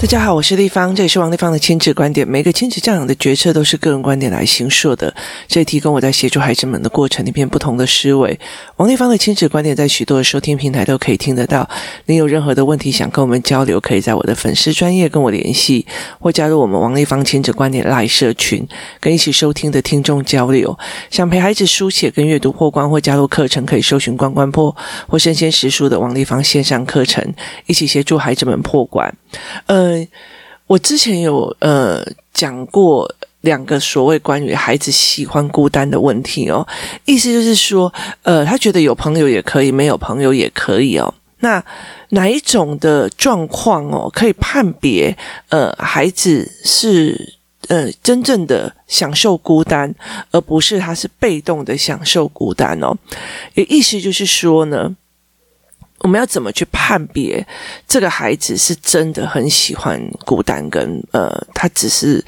大家好，我是丽芳，这里是王立芳的亲子观点。每个亲子教养的决策都是个人观点来形塑的，这提供我在协助孩子们的过程里面不同的思维。王立芳的亲子观点在许多的收听平台都可以听得到。您有任何的问题想跟我们交流，可以在我的粉丝专业跟我联系，或加入我们王立芳亲子观点赖社群，跟一起收听的听众交流。想陪孩子书写跟阅读破关，或加入课程，可以搜寻关关破或生鲜时书的王立芳线上课程，一起协助孩子们破关。呃。我之前有呃讲过两个所谓关于孩子喜欢孤单的问题哦，意思就是说，呃，他觉得有朋友也可以，没有朋友也可以哦。那哪一种的状况哦，可以判别呃孩子是呃真正的享受孤单，而不是他是被动的享受孤单哦？也意思就是说呢。我们要怎么去判别这个孩子是真的很喜欢孤单，跟呃，他只是。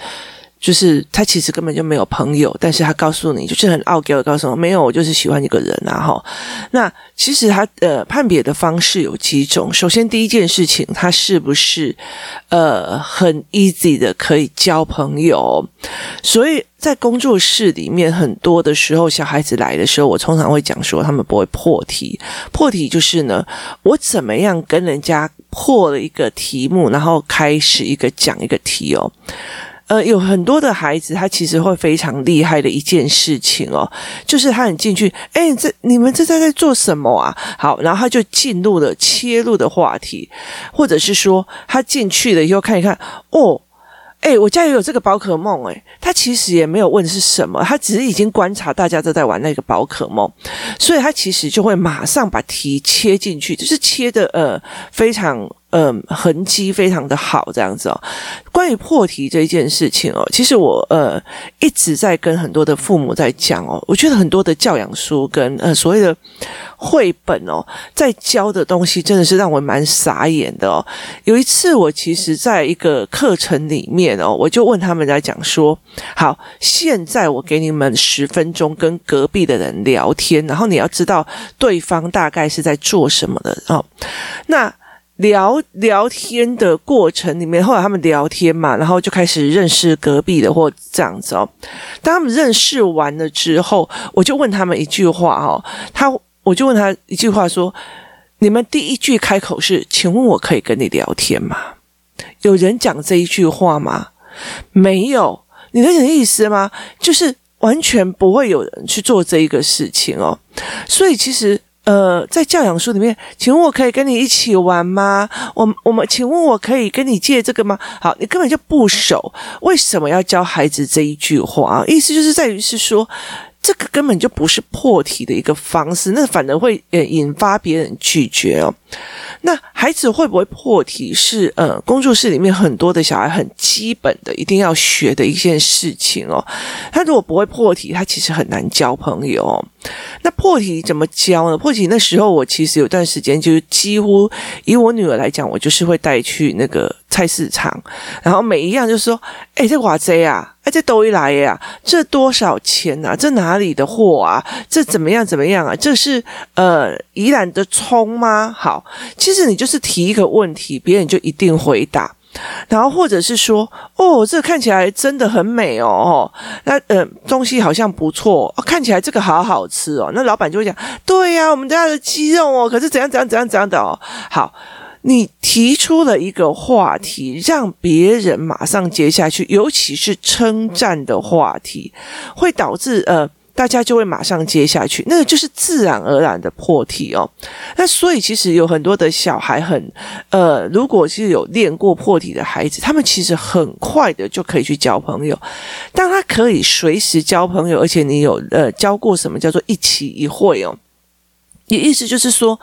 就是他其实根本就没有朋友，但是他告诉你，就是很傲娇的告诉我，没有，我就是喜欢一个人啊，哈。那其实他呃判别的方式有几种。首先第一件事情，他是不是呃很 easy 的可以交朋友？所以在工作室里面，很多的时候小孩子来的时候，我通常会讲说，他们不会破题。破题就是呢，我怎么样跟人家破了一个题目，然后开始一个讲一个题哦。呃，有很多的孩子，他其实会非常厉害的一件事情哦，就是他很进去，哎，这你们这在在做什么啊？好，然后他就进入了切入的话题，或者是说他进去了以后看一看，哦。哎，我家也有这个宝可梦，哎，他其实也没有问是什么，他只是已经观察大家都在玩那个宝可梦，所以他其实就会马上把题切进去，就是切的呃非常嗯痕迹非常的好这样子哦。关于破题这件事情哦，其实我呃一直在跟很多的父母在讲哦，我觉得很多的教养书跟呃所谓的。绘本哦，在教的东西真的是让我蛮傻眼的哦。有一次，我其实在一个课程里面哦，我就问他们在讲说：好，现在我给你们十分钟跟隔壁的人聊天，然后你要知道对方大概是在做什么的哦。那聊聊天的过程里面，后来他们聊天嘛，然后就开始认识隔壁的或这样子哦。当他们认识完了之后，我就问他们一句话哦，他。我就问他一句话说：“你们第一句开口是，请问我可以跟你聊天吗？有人讲这一句话吗？没有。你能懂意思吗？就是完全不会有人去做这一个事情哦。所以其实，呃，在教养书里面，请问我可以跟你一起玩吗？我我们，请问我可以跟你借这个吗？好，你根本就不熟，为什么要教孩子这一句话？意思就是在于是说。”这个根本就不是破题的一个方式，那反而会呃引发别人拒绝哦。那孩子会不会破题是呃工作室里面很多的小孩很基本的一定要学的一件事情哦。他如果不会破题，他其实很难交朋友。那破题怎么教呢？破题那时候我其实有段时间就是几乎以我女儿来讲，我就是会带去那个菜市场，然后每一样就是说，哎，这瓦贼啊，哎，这都一来呀，这多少钱啊？这哪里的货啊？这怎么样怎么样啊？这是呃宜兰的葱吗？好，其实你就是提一个问题，别人就一定回答。然后或者是说，哦，这个看起来真的很美哦，那呃东西好像不错，看起来这个好好吃哦，那老板就会讲，对呀，我们家的鸡肉哦，可是怎样怎样怎样怎样的哦，好，你提出了一个话题，让别人马上接下去，尤其是称赞的话题，会导致呃。大家就会马上接下去，那个就是自然而然的破题哦。那所以其实有很多的小孩很呃，如果是有练过破题的孩子，他们其实很快的就可以去交朋友。当他可以随时交朋友，而且你有呃教过什么叫做一期一会哦。也意思就是说，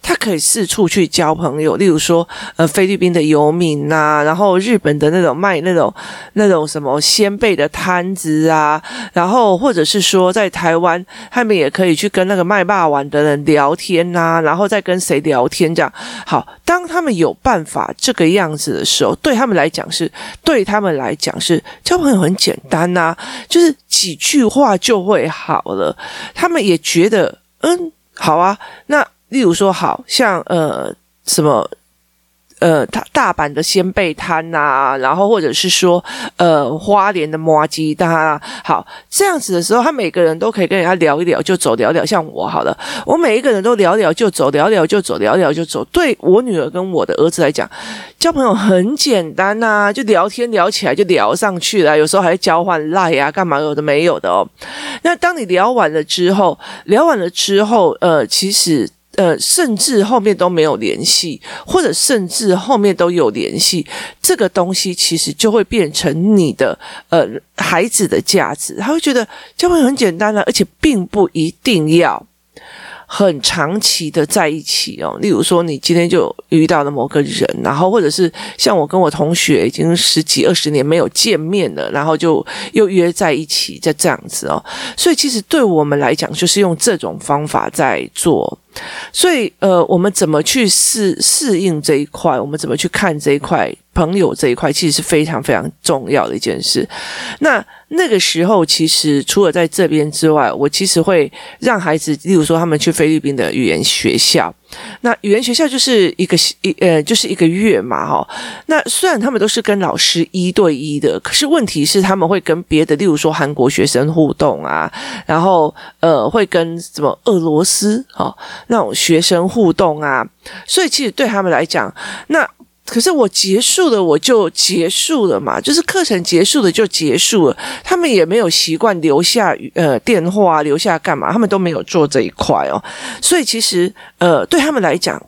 他可以四处去交朋友，例如说，呃，菲律宾的游民呐，然后日本的那种卖那种那种什么鲜贝的摊子啊，然后或者是说，在台湾，他们也可以去跟那个卖霸王的人聊天呐，然后再跟谁聊天这样。好，当他们有办法这个样子的时候，对他们来讲是，对他们来讲是交朋友很简单呐，就是几句话就会好了。他们也觉得，嗯。好啊，那例如说好，像呃什么呃，大大阪的仙贝摊呐，然后或者是说，呃，花莲的麻糬汤啊，好，这样子的时候，他每个人都可以跟人家聊一聊就走，聊聊。像我好了，我每一个人都聊聊就走，聊聊就走，聊聊就走。对我女儿跟我的儿子来讲，交朋友很简单呐、就聊天聊起来就聊上去了，有时候还交换赖呀，干嘛有的没有的哦。那当你聊完了之后，聊完了之后，呃，其实。呃，甚至后面都没有联系，或者甚至后面都有联系，这个东西其实就会变成你的呃孩子的价值，他会觉得交朋友很简单了，而且并不一定要。很长期的在一起哦，例如说你今天就遇到了某个人，然后或者是像我跟我同学已经十几二十年没有见面了，然后就又约在一起，就这样子哦。所以其实对我们来讲，就是用这种方法在做。所以呃，我们怎么去适适应这一块？我们怎么去看这一块？朋友这一块其实是非常非常重要的一件事。那那个时候，其实除了在这边之外，我其实会让孩子，例如说他们去菲律宾的语言学校。那语言学校就是一个一呃，就是一个月嘛，哈。那虽然他们都是跟老师一对一的，可是问题是他们会跟别的，例如说韩国学生互动啊，然后呃，会跟什么俄罗斯哈那种学生互动啊。所以其实对他们来讲，那。可是我结束了，我就结束了嘛，就是课程结束了就结束了。他们也没有习惯留下呃电话，留下干嘛？他们都没有做这一块哦。所以其实呃，对他们来讲。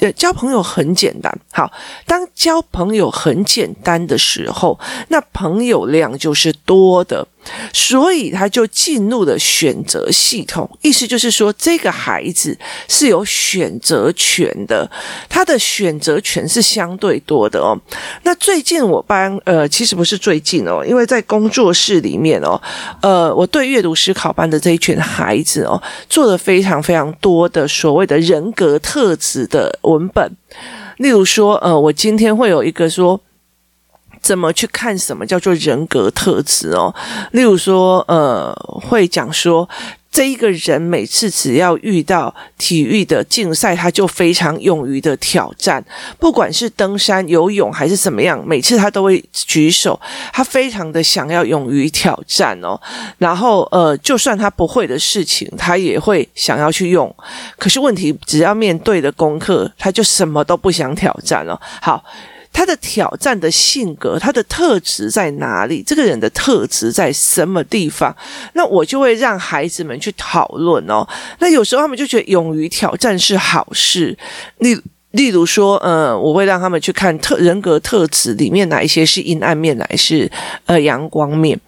呃，交朋友很简单。好，当交朋友很简单的时候，那朋友量就是多的，所以他就进入了选择系统。意思就是说，这个孩子是有选择权的，他的选择权是相对多的哦。那最近我班，呃，其实不是最近哦，因为在工作室里面哦，呃，我对阅读思考班的这一群孩子哦，做了非常非常多的所谓的人格特质的。文本，例如说，呃，我今天会有一个说，怎么去看什么叫做人格特质哦？例如说，呃，会讲说。这一个人每次只要遇到体育的竞赛，他就非常勇于的挑战，不管是登山、游泳还是怎么样，每次他都会举手，他非常的想要勇于挑战哦。然后呃，就算他不会的事情，他也会想要去用。可是问题，只要面对的功课，他就什么都不想挑战了。好。他的挑战的性格，他的特质在哪里？这个人的特质在什么地方？那我就会让孩子们去讨论哦。那有时候他们就觉得勇于挑战是好事。你例如说，呃，我会让他们去看特人格特质里面哪一些是阴暗面，哪一些是呃阳光面。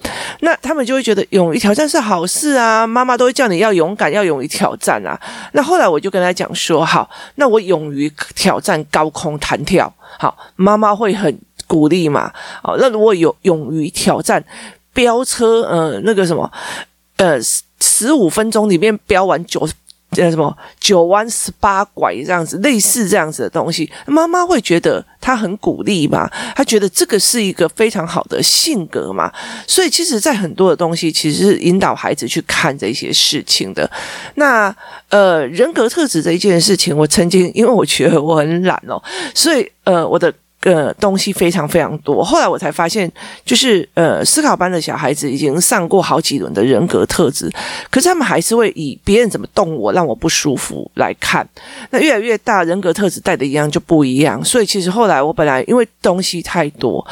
那他们就会觉得勇于挑战是好事啊。妈妈都会叫你要勇敢，要勇于挑战啊。那后来我就跟他讲说，好，那我勇于挑战高空弹跳。好，妈妈会很鼓励嘛。好，那如果有勇于挑战飙车，呃，那个什么，呃，十五分钟里面飙完九呃什么九弯十八拐这样子，类似这样子的东西，妈妈会觉得她很鼓励嘛，她觉得这个是一个非常好的性格嘛。所以，其实，在很多的东西，其实是引导孩子去看这些事情的。那呃，人格特质这一件事情，我曾经因为我觉得我很懒哦，所以。呃，我的。呃，东西非常非常多。后来我才发现，就是呃，思考班的小孩子已经上过好几轮的人格特质，可是他们还是会以别人怎么动我，让我不舒服来看。那越来越大，人格特质带的一样就不一样。所以其实后来我本来因为东西太多，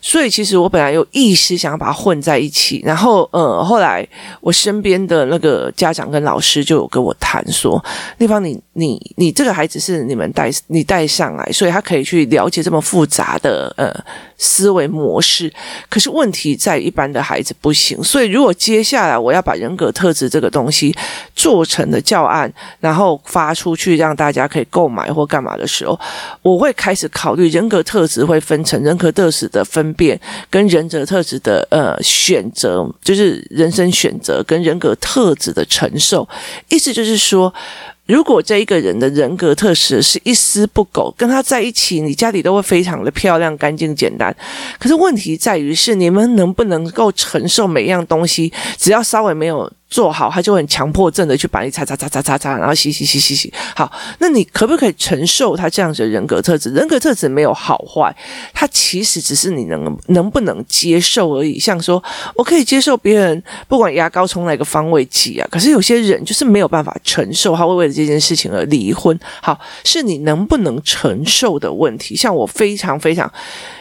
所以其实我本来有意识想要把它混在一起。然后呃，后来我身边的那个家长跟老师就有跟我谈说：“那方，你你你这个孩子是你们带你带上来，所以他可以去了解这么复。”杂的呃思维模式，可是问题在一般的孩子不行。所以如果接下来我要把人格特质这个东西做成的教案，然后发出去让大家可以购买或干嘛的时候，我会开始考虑人格特质会分成人格特质的分辨跟人格特质的呃选择，就是人生选择跟人格特质的承受。意思就是说。如果这一个人的人格特质是一丝不苟，跟他在一起，你家里都会非常的漂亮、干净、简单。可是问题在于是，你们能不能够承受每样东西，只要稍微没有做好，他就很强迫症的去把你擦擦擦擦擦擦，然后洗洗洗洗洗。好，那你可不可以承受他这样子的人格特质？人格特质没有好坏，他其实只是你能能不能接受而已。像说，我可以接受别人不管牙膏从哪个方位挤啊，可是有些人就是没有办法承受，他会为了这件事情而离婚。好，是你能不能承受的问题。像我非常非常，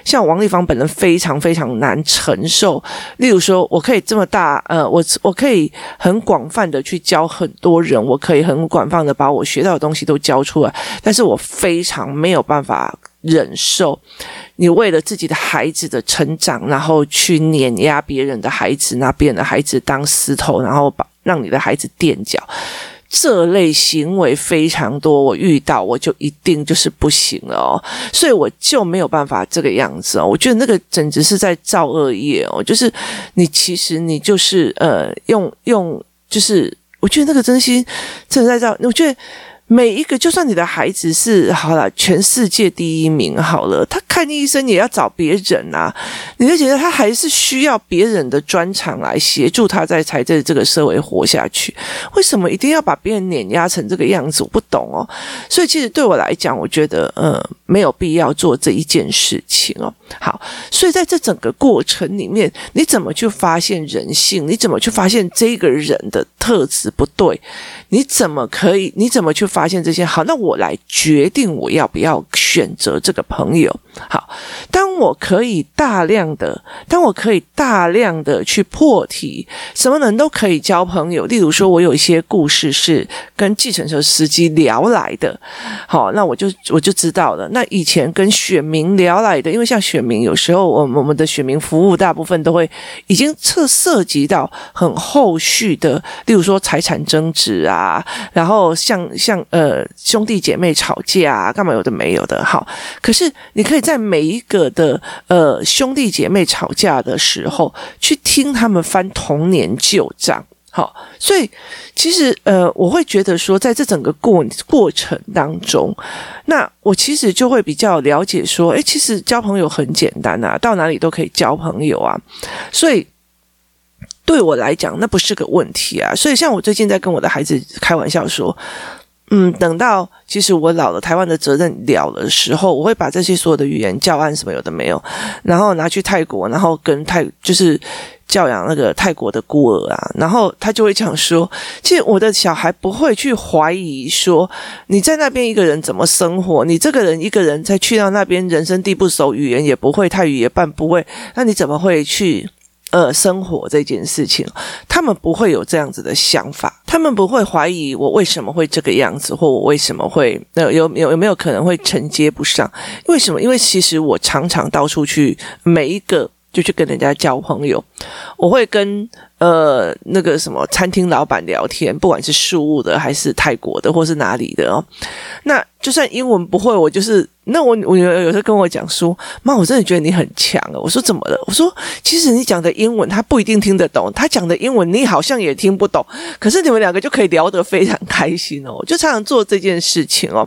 像王丽芳本人非常非常难承受。例如说，我可以这么大，呃，我我可以。很广泛的去教很多人，我可以很广泛的把我学到的东西都教出来，但是我非常没有办法忍受你为了自己的孩子的成长，然后去碾压别人的孩子，拿别人的孩子当石头，然后把让你的孩子垫脚，这类行为非常多，我遇到我就一定就是不行了哦，所以我就没有办法这个样子哦，我觉得那个简直是在造恶业哦，就是你其实你就是呃用用就是我觉得那个真心真的在造，我觉得。每一个，就算你的孩子是好了，全世界第一名好了，他看医生也要找别人啊，你就觉得他还是需要别人的专长来协助他在才在这个社会活下去。为什么一定要把别人碾压成这个样子？我不懂哦。所以其实对我来讲，我觉得呃没有必要做这一件事情哦。好，所以在这整个过程里面，你怎么去发现人性？你怎么去发现这个人的特质不对？你怎么可以？你怎么去发？发现这些好，那我来决定我要不要选择这个朋友。好，当我可以大量的，当我可以大量的去破题，什么人都可以交朋友。例如说，我有一些故事是跟计程车司机聊来的，好，那我就我就知道了。那以前跟选民聊来的，因为像选民有时候，我我们的选民服务大部分都会已经涉涉及到很后续的，例如说财产争执啊，然后像像呃兄弟姐妹吵架啊，干嘛有的没有的。好，可是你可以。在每一个的呃兄弟姐妹吵架的时候，去听他们翻童年旧账，好，所以其实呃，我会觉得说，在这整个过过程当中，那我其实就会比较了解说，诶，其实交朋友很简单啊，到哪里都可以交朋友啊，所以对我来讲，那不是个问题啊。所以像我最近在跟我的孩子开玩笑说。嗯，等到其实我老了，台湾的责任了的时候，我会把这些所有的语言教案什么有的没有，然后拿去泰国，然后跟泰就是教养那个泰国的孤儿啊，然后他就会讲说，其实我的小孩不会去怀疑说你在那边一个人怎么生活，你这个人一个人再去到那边，人生地不熟，语言也不会，泰语也半不会，那你怎么会去？呃，生活这件事情，他们不会有这样子的想法，他们不会怀疑我为什么会这个样子，或我为什么会呃有有有没有可能会承接不上？为什么？因为其实我常常到处去，每一个就去跟人家交朋友，我会跟。呃，那个什么餐厅老板聊天，不管是树屋的还是泰国的，或是哪里的哦，那就算英文不会，我就是那我我有有时候跟我讲说，妈，我真的觉得你很强啊。我说怎么了？我说其实你讲的英文他不一定听得懂，他讲的英文你好像也听不懂，可是你们两个就可以聊得非常开心哦，就常常做这件事情哦，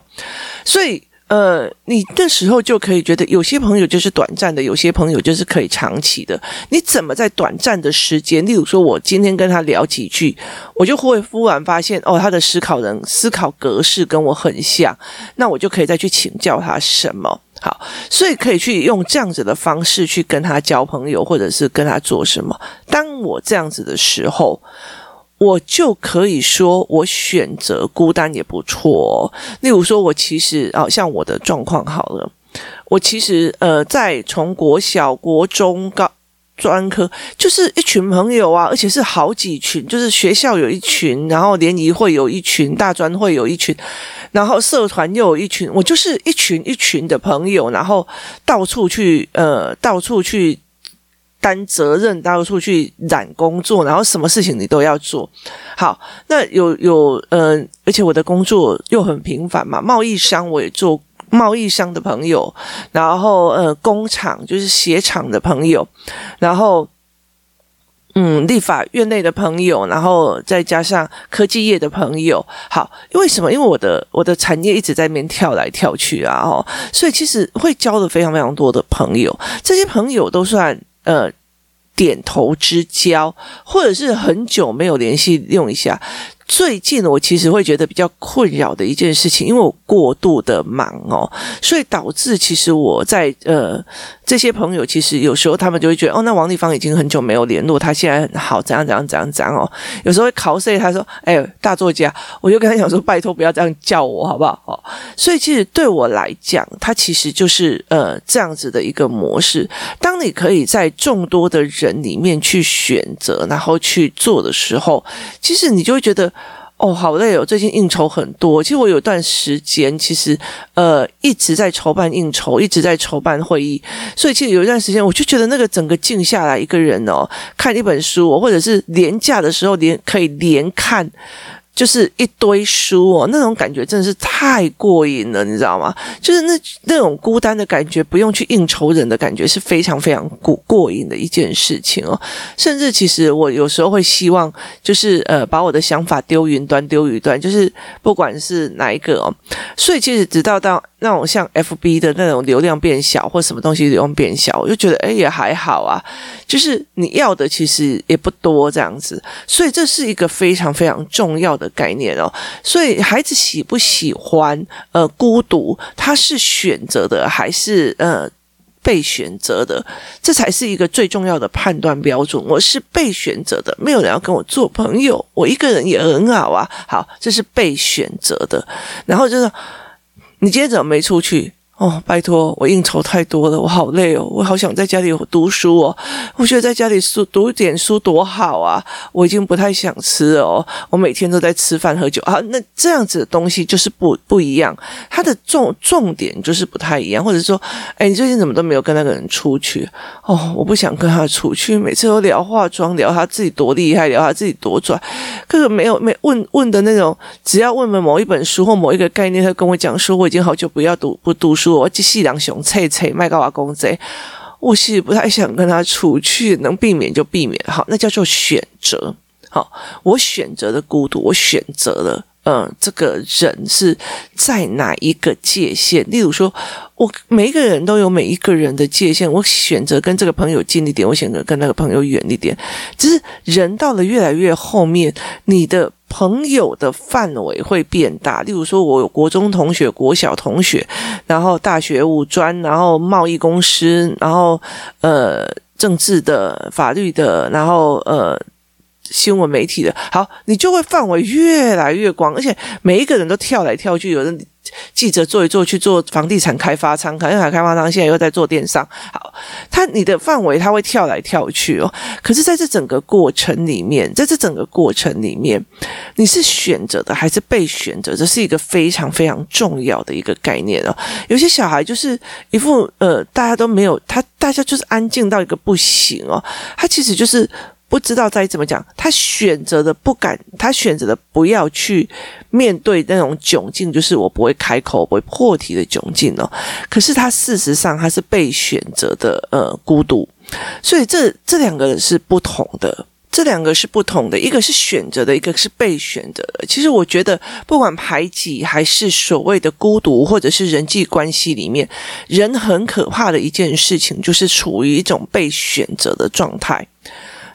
所以。呃，你那时候就可以觉得，有些朋友就是短暂的，有些朋友就是可以长期的。你怎么在短暂的时间，例如说，我今天跟他聊几句，我就会忽然发现，哦，他的思考人思考格式跟我很像，那我就可以再去请教他什么。好，所以可以去用这样子的方式去跟他交朋友，或者是跟他做什么。当我这样子的时候。我就可以说，我选择孤单也不错。例如说，我其实啊，像我的状况好了，我其实呃，在从国小、国中、高专科，就是一群朋友啊，而且是好几群，就是学校有一群，然后联谊会有一群，大专会有一群，然后社团又有一群，我就是一群一群的朋友，然后到处去呃，到处去。担责任到处去揽工作，然后什么事情你都要做。好，那有有呃，而且我的工作又很频繁嘛，贸易商我也做贸易商的朋友，然后呃，工厂就是鞋厂的朋友，然后嗯，立法院内的朋友，然后再加上科技业的朋友。好，因为什么？因为我的我的产业一直在那边跳来跳去啊，哦，所以其实会交了非常非常多的朋友，这些朋友都算。呃，点头之交，或者是很久没有联系，用一下。最近我其实会觉得比较困扰的一件事情，因为我过度的忙哦，所以导致其实我在呃这些朋友，其实有时候他们就会觉得哦，那王丽芳已经很久没有联络，他现在很好，怎样怎样怎样怎样哦。有时候会 cos 他说，哎，大作家，我就跟他讲说，拜托不要这样叫我好不好？哦，所以其实对我来讲，他其实就是呃这样子的一个模式。当你可以在众多的人里面去选择，然后去做的时候，其实你就会觉得。哦，好累哦！最近应酬很多。其实我有段时间，其实呃一直在筹办应酬，一直在筹办会议。所以其实有一段时间，我就觉得那个整个静下来，一个人哦，看一本书，或者是廉价的时候连可以连看。就是一堆书哦，那种感觉真的是太过瘾了，你知道吗？就是那那种孤单的感觉，不用去应酬人的感觉，是非常非常过过瘾的一件事情哦。甚至其实我有时候会希望，就是呃，把我的想法丢云端，丢云端，就是不管是哪一个哦。所以其实直到到。那种像 FB 的那种流量变小，或什么东西流量变小，我就觉得哎也还好啊，就是你要的其实也不多这样子，所以这是一个非常非常重要的概念哦。所以孩子喜不喜欢呃孤独，他是选择的还是呃被选择的？这才是一个最重要的判断标准。我是被选择的，没有人要跟我做朋友，我一个人也很好啊。好，这是被选择的，然后就是。你今天怎么没出去？哦，拜托，我应酬太多了，我好累哦，我好想在家里读书哦。我觉得在家里书读点书多好啊！我已经不太想吃哦，我每天都在吃饭喝酒啊。那这样子的东西就是不不一样，它的重重点就是不太一样。或者说，哎，你最近怎么都没有跟那个人出去？哦，我不想跟他出去，每次都聊化妆，聊他自己多厉害，聊他自己多拽，可是没有没问问的那种，只要问问某一本书或某一个概念，他跟我讲说，我已经好久不要读不读书。我这细两熊脆脆麦高瓦公贼，我是不太想跟他出去，能避免就避免。好，那叫做选择。好，我选择的孤独，我选择了，嗯，这个人是在哪一个界限？例如说，我每一个人都有每一个人的界限，我选择跟这个朋友近一点，我选择跟那个朋友远一点。只是人到了越来越后面，你的。朋友的范围会变大，例如说，我有国中同学、国小同学，然后大学五专，然后贸易公司，然后呃政治的、法律的，然后呃新闻媒体的，好，你就会范围越来越广，而且每一个人都跳来跳去，有人。记者做一做去做房地产开发商，可能开发商现在又在做电商。好，他你的范围他会跳来跳去哦。可是在这整个过程里面，在这整个过程里面，你是选择的还是被选择？这是一个非常非常重要的一个概念哦。有些小孩就是一副呃，大家都没有他，大家就是安静到一个不行哦。他其实就是。不知道该怎么讲，他选择的不敢，他选择的不要去面对那种窘境，就是我不会开口，不会破题的窘境哦。可是他事实上他是被选择的，呃，孤独。所以这这两个是不同的，这两个是不同的，一个是选择的，一个是被选择的。其实我觉得，不管排挤还是所谓的孤独，或者是人际关系里面，人很可怕的一件事情，就是处于一种被选择的状态。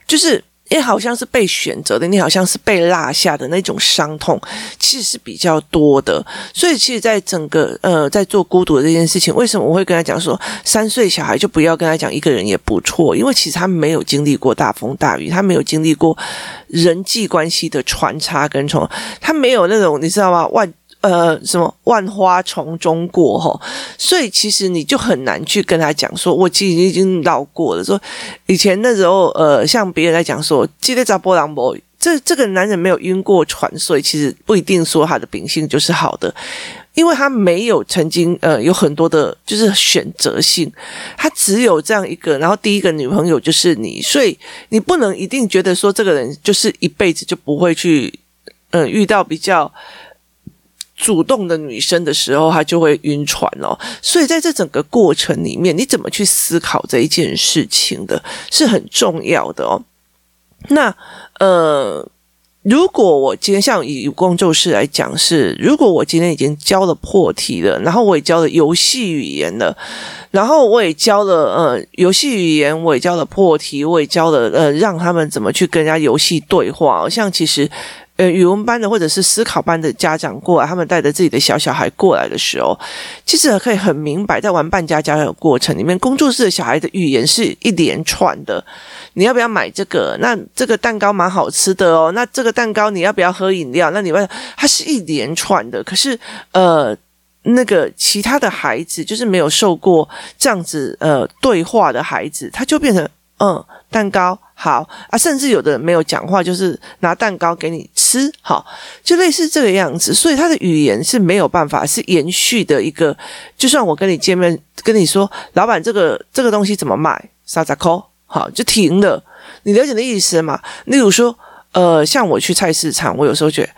就是你好像是被选择的，你好像是被落下的那种伤痛，其实是比较多的。所以，其实，在整个呃，在做孤独的这件事情，为什么我会跟他讲说，三岁小孩就不要跟他讲一个人也不错，因为其实他没有经历过大风大雨，他没有经历过人际关系的穿插跟从，他没有那种你知道吗？万。呃，什么万花丛中过吼，所以其实你就很难去跟他讲说，我其实已经老过了。说以前那时候，呃，像别人在讲说，记得找波朗博，这这个男人没有晕过船，所以其实不一定说他的秉性就是好的，因为他没有曾经呃有很多的，就是选择性，他只有这样一个，然后第一个女朋友就是你，所以你不能一定觉得说这个人就是一辈子就不会去，嗯、遇到比较。主动的女生的时候，她就会晕船哦。所以在这整个过程里面，你怎么去思考这一件事情的，是很重要的哦。那呃，如果我今天像以工作室来讲是，如果我今天已经教了破题了，然后我也教了游戏语言了，然后我也教了呃游戏语言，我也教了破题，我也教了呃让他们怎么去跟人家游戏对话，像其实。呃，语文班的或者是思考班的家长过来，他们带着自己的小小孩过来的时候，其实可以很明白，在玩扮家家的过程里面，工作室的小孩的语言是一连串的。你要不要买这个？那这个蛋糕蛮好吃的哦。那这个蛋糕你要不要喝饮料？那你问，它是一连串的。可是，呃，那个其他的孩子，就是没有受过这样子呃对话的孩子，他就变成嗯蛋糕。好啊，甚至有的人没有讲话，就是拿蛋糕给你吃，好，就类似这个样子。所以他的语言是没有办法是延续的一个。就算我跟你见面，跟你说，老板，这个这个东西怎么买？三十块，好，就停了。你了解的意思吗？例如说，呃，像我去菜市场，我有时候觉得，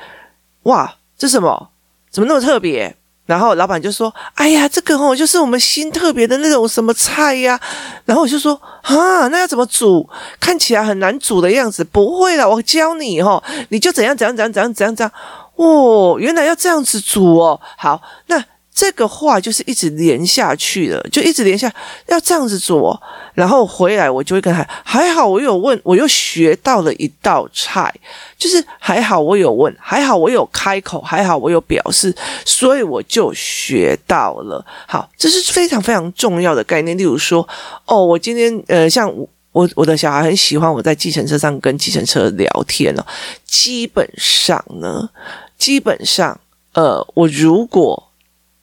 哇，这什么？怎么那么特别？然后老板就说：“哎呀，这个哦，就是我们新特别的那种什么菜呀。”然后我就说：“啊，那要怎么煮？看起来很难煮的样子。”不会了，我教你哦，你就怎样怎样怎样怎样怎样怎样。哦，原来要这样子煮哦。好，那。这个话就是一直连下去了，就一直连下，要这样子做，然后回来我就会跟他，还好我有问，我又学到了一道菜，就是还好我有问，还好我有开口，还好我有表示，所以我就学到了。好，这是非常非常重要的概念。例如说，哦，我今天呃，像我我的小孩很喜欢我在计程车上跟计程车聊天哦，基本上呢，基本上呃，我如果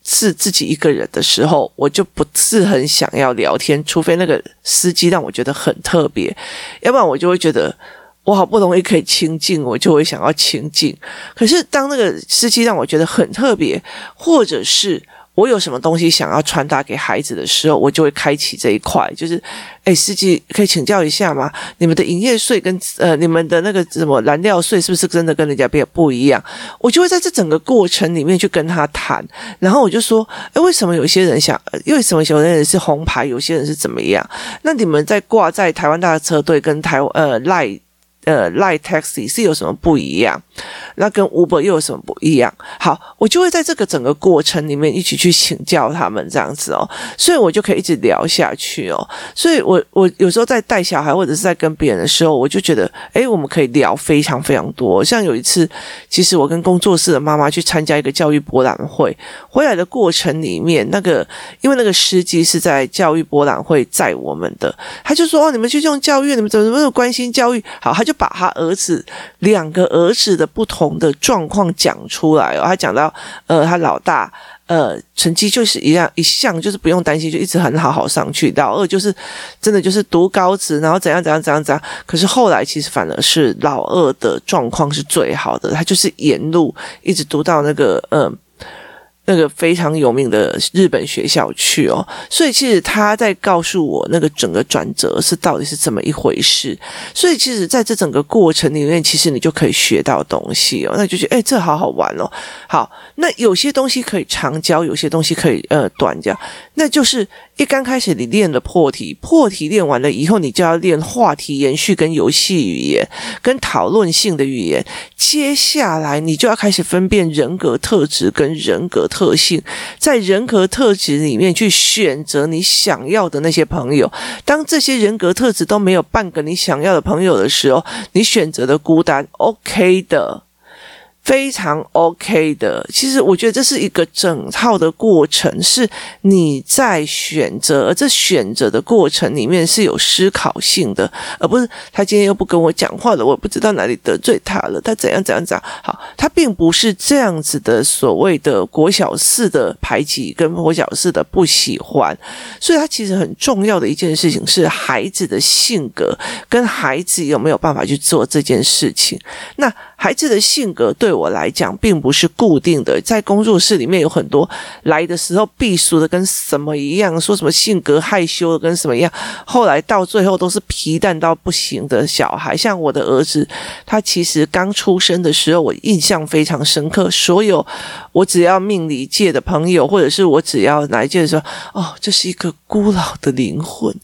是自己一个人的时候，我就不是很想要聊天，除非那个司机让我觉得很特别，要不然我就会觉得我好不容易可以清静，我就会想要清静。可是当那个司机让我觉得很特别，或者是。我有什么东西想要传达给孩子的时候，我就会开启这一块，就是，哎，司机可以请教一下吗？你们的营业税跟呃，你们的那个什么燃料税是不是真的跟人家变不一样？我就会在这整个过程里面去跟他谈，然后我就说，哎，为什么有些人想，为什么有些人是红牌，有些人是怎么样？那你们在挂在台湾大的车队跟台呃赖。呃 lie Taxi 是有什么不一样？那跟 Uber 又有什么不一样？好，我就会在这个整个过程里面一起去请教他们这样子哦，所以我就可以一直聊下去哦。所以我我有时候在带小孩或者是在跟别人的时候，我就觉得，诶，我们可以聊非常非常多。像有一次，其实我跟工作室的妈妈去参加一个教育博览会，回来的过程里面，那个因为那个司机是在教育博览会载我们的，他就说：“哦，你们去用教育，你们怎么怎么关心教育？”好，他就。把他儿子两个儿子的不同的状况讲出来哦，他讲到，呃，他老大，呃，成绩就是一样，一向就是不用担心，就一直很好好上去。老二就是真的就是读高职，然后怎样怎样怎样怎样。可是后来其实反而是老二的状况是最好的，他就是沿路一直读到那个，嗯、呃。那个非常有名的日本学校去哦，所以其实他在告诉我那个整个转折是到底是怎么一回事。所以其实在这整个过程里面，其实你就可以学到东西哦，那就觉得诶，这好好玩哦。好，那有些东西可以长教，有些东西可以呃短教，那就是。一刚开始你练了破题，破题练完了以后，你就要练话题延续跟游戏语言跟讨论性的语言。接下来你就要开始分辨人格特质跟人格特性，在人格特质里面去选择你想要的那些朋友。当这些人格特质都没有半个你想要的朋友的时候，你选择的孤单，OK 的。非常 OK 的，其实我觉得这是一个整套的过程，是你在选择，而这选择的过程里面是有思考性的，而不是他今天又不跟我讲话了，我不知道哪里得罪他了，他怎样怎样怎样。好，他并不是这样子的所谓的国小四的排挤跟国小四的不喜欢，所以他其实很重要的一件事情是孩子的性格跟孩子有没有办法去做这件事情。那孩子的性格对我来讲，并不是固定的。在工作室里面有很多来的时候避俗的跟什么一样，说什么性格害羞的跟什么一样，后来到最后都是皮蛋到不行的小孩。像我的儿子，他其实刚出生的时候，我印象非常深刻。所有我只要命理界的朋友，或者是我只要来界的时候，哦，这是一个孤老的灵魂，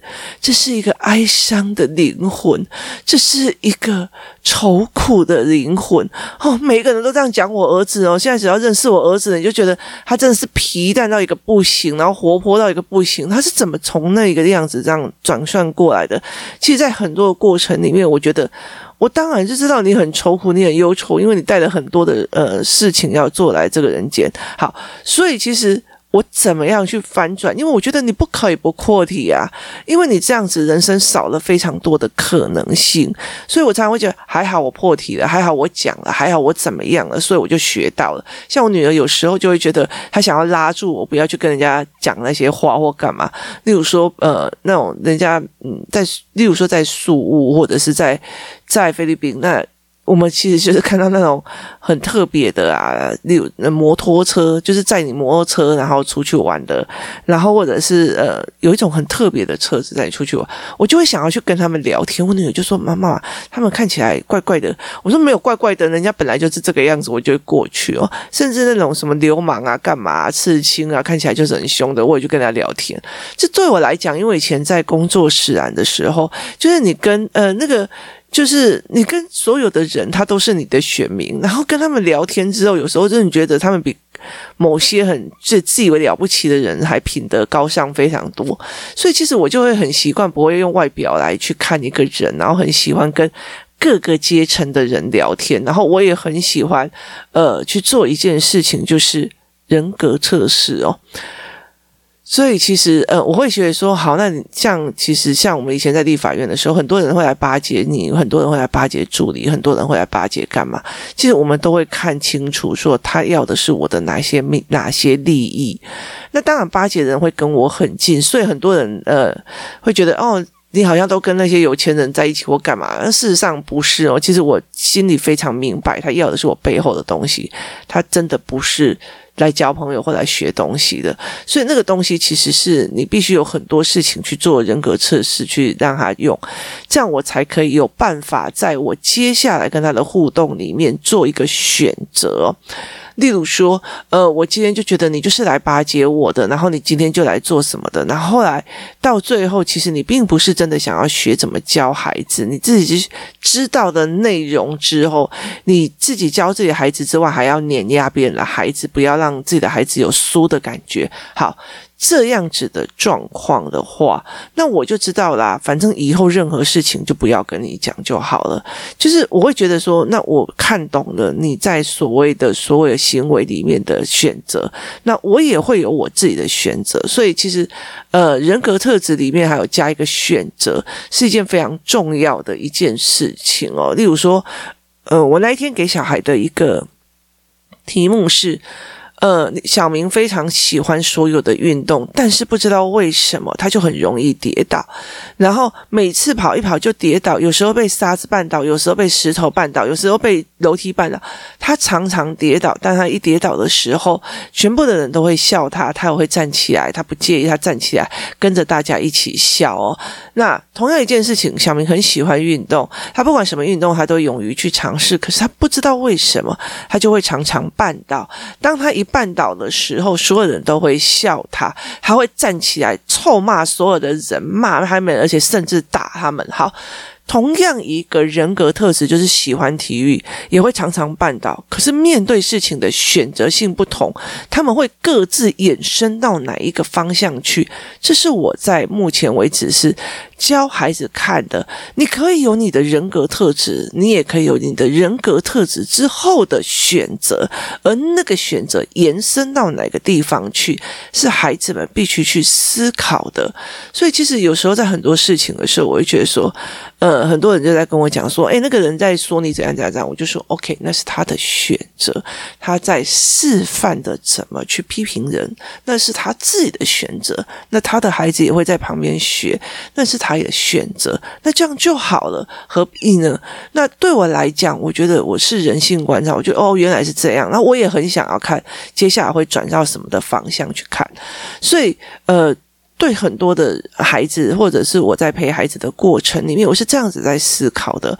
这是一个哀伤的灵魂，这是一个愁苦的灵魂哦，每一个人都这样讲我儿子哦。现在只要认识我儿子，你就觉得他真的是皮蛋到一个不行，然后活泼到一个不行。他是怎么从那个样子这样转算过来的？其实，在很多的过程里面，我觉得我当然就知道你很愁苦，你很忧愁，因为你带了很多的呃事情要做来这个人间。好，所以其实。我怎么样去翻转？因为我觉得你不可以不阔体啊，因为你这样子人生少了非常多的可能性，所以我常常会觉得还好我破题了，还好我讲了，还好我怎么样了，所以我就学到了。像我女儿有时候就会觉得她想要拉住我，不要去跟人家讲那些话或干嘛。例如说，呃，那种人家嗯，在例如说在宿雾或者是在在菲律宾那。我们其实就是看到那种很特别的啊，例如摩托车，就是载你摩托车然后出去玩的，然后或者是呃有一种很特别的车子载你出去玩，我就会想要去跟他们聊天。我女儿就说：“妈妈，他们看起来怪怪的。”我说：“没有怪怪的，人家本来就是这个样子。”我就会过去哦，甚至那种什么流氓啊、干嘛、刺青啊，看起来就是很凶的，我也就跟他聊天。这对我来讲，因为以前在工作使然的时候，就是你跟呃那个。就是你跟所有的人，他都是你的选民，然后跟他们聊天之后，有时候真的觉得他们比某些很自自以为了不起的人还品德高尚非常多。所以其实我就会很习惯，不会用外表来去看一个人，然后很喜欢跟各个阶层的人聊天，然后我也很喜欢呃去做一件事情，就是人格测试哦。所以其实，呃，我会觉得说，好，那像其实像我们以前在立法院的时候，很多人会来巴结你，很多人会来巴结助理，很多人会来巴结干嘛？其实我们都会看清楚，说他要的是我的哪些命，哪些利益。那当然，巴结人会跟我很近，所以很多人呃会觉得，哦，你好像都跟那些有钱人在一起或干嘛？但事实上不是哦。其实我心里非常明白，他要的是我背后的东西，他真的不是。来交朋友或来学东西的，所以那个东西其实是你必须有很多事情去做人格测试，去让他用，这样我才可以有办法在我接下来跟他的互动里面做一个选择。例如说，呃，我今天就觉得你就是来巴结我的，然后你今天就来做什么的，然后后来到最后，其实你并不是真的想要学怎么教孩子，你自己知道的内容之后，你自己教自己孩子之外，还要碾压别人的孩子，不要让自己的孩子有输的感觉。好。这样子的状况的话，那我就知道啦。反正以后任何事情就不要跟你讲就好了。就是我会觉得说，那我看懂了你在所谓的所有行为里面的选择，那我也会有我自己的选择。所以其实，呃，人格特质里面还有加一个选择，是一件非常重要的一件事情哦。例如说，呃，我那一天给小孩的一个题目是。呃，小明非常喜欢所有的运动，但是不知道为什么他就很容易跌倒，然后每次跑一跑就跌倒，有时候被沙子绊倒，有时候被石头绊倒，有时候被楼梯绊倒。他常常跌倒，但他一跌倒的时候，全部的人都会笑他，他也会站起来，他不介意，他站起来跟着大家一起笑哦。那同样一件事情，小明很喜欢运动，他不管什么运动，他都勇于去尝试，可是他不知道为什么，他就会常常绊倒。当他一绊倒的时候，所有人都会笑他，他会站起来臭骂所有的人，骂他们，而且甚至打他们。好。同样一个人格特质，就是喜欢体育，也会常常绊倒。可是面对事情的选择性不同，他们会各自衍生到哪一个方向去？这是我在目前为止是教孩子看的。你可以有你的人格特质，你也可以有你的人格特质之后的选择，而那个选择延伸到哪个地方去，是孩子们必须去思考的。所以，其实有时候在很多事情的时候，我会觉得说。呃，呃很多人就在跟我讲说，诶，那个人在说你怎样怎样怎样，我就说，OK，那是他的选择，他在示范的怎么去批评人，那是他自己的选择，那他的孩子也会在旁边学，那是他的选择，那这样就好了，何必呢？那对我来讲，我觉得我是人性观察，我觉得哦，原来是这样，那我也很想要看接下来会转到什么的方向去看，所以呃。对很多的孩子，或者是我在陪孩子的过程里面，我是这样子在思考的。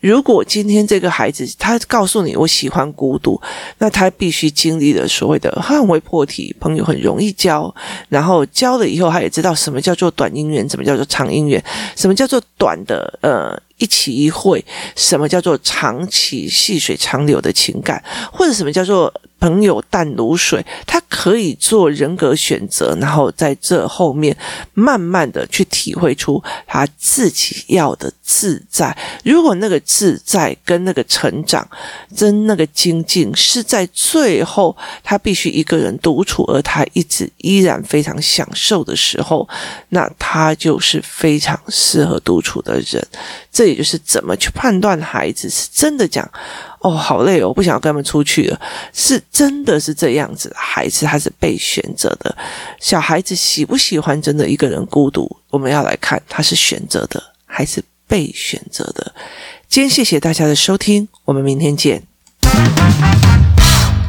如果今天这个孩子他告诉你我喜欢孤独，那他必须经历了所谓的他很会破题，朋友很容易交，然后交了以后，他也知道什么叫做短姻缘，什么叫做长姻缘，什么叫做短的呃。一期一会，什么叫做长期细水长流的情感，或者什么叫做朋友淡如水，他可以做人格选择，然后在这后面慢慢的去体会出他自己要的自在。如果那个自在跟那个成长，跟那个精进是在最后，他必须一个人独处，而他一直依然非常享受的时候，那他就是非常适合独处的人。这也就是怎么去判断孩子是真的讲。哦，好累哦，我不想跟他们出去了。是真的是这样子，孩子他是被选择的。小孩子喜不喜欢真的一个人孤独？我们要来看他是选择的还是被选择的。今天谢谢大家的收听，我们明天见。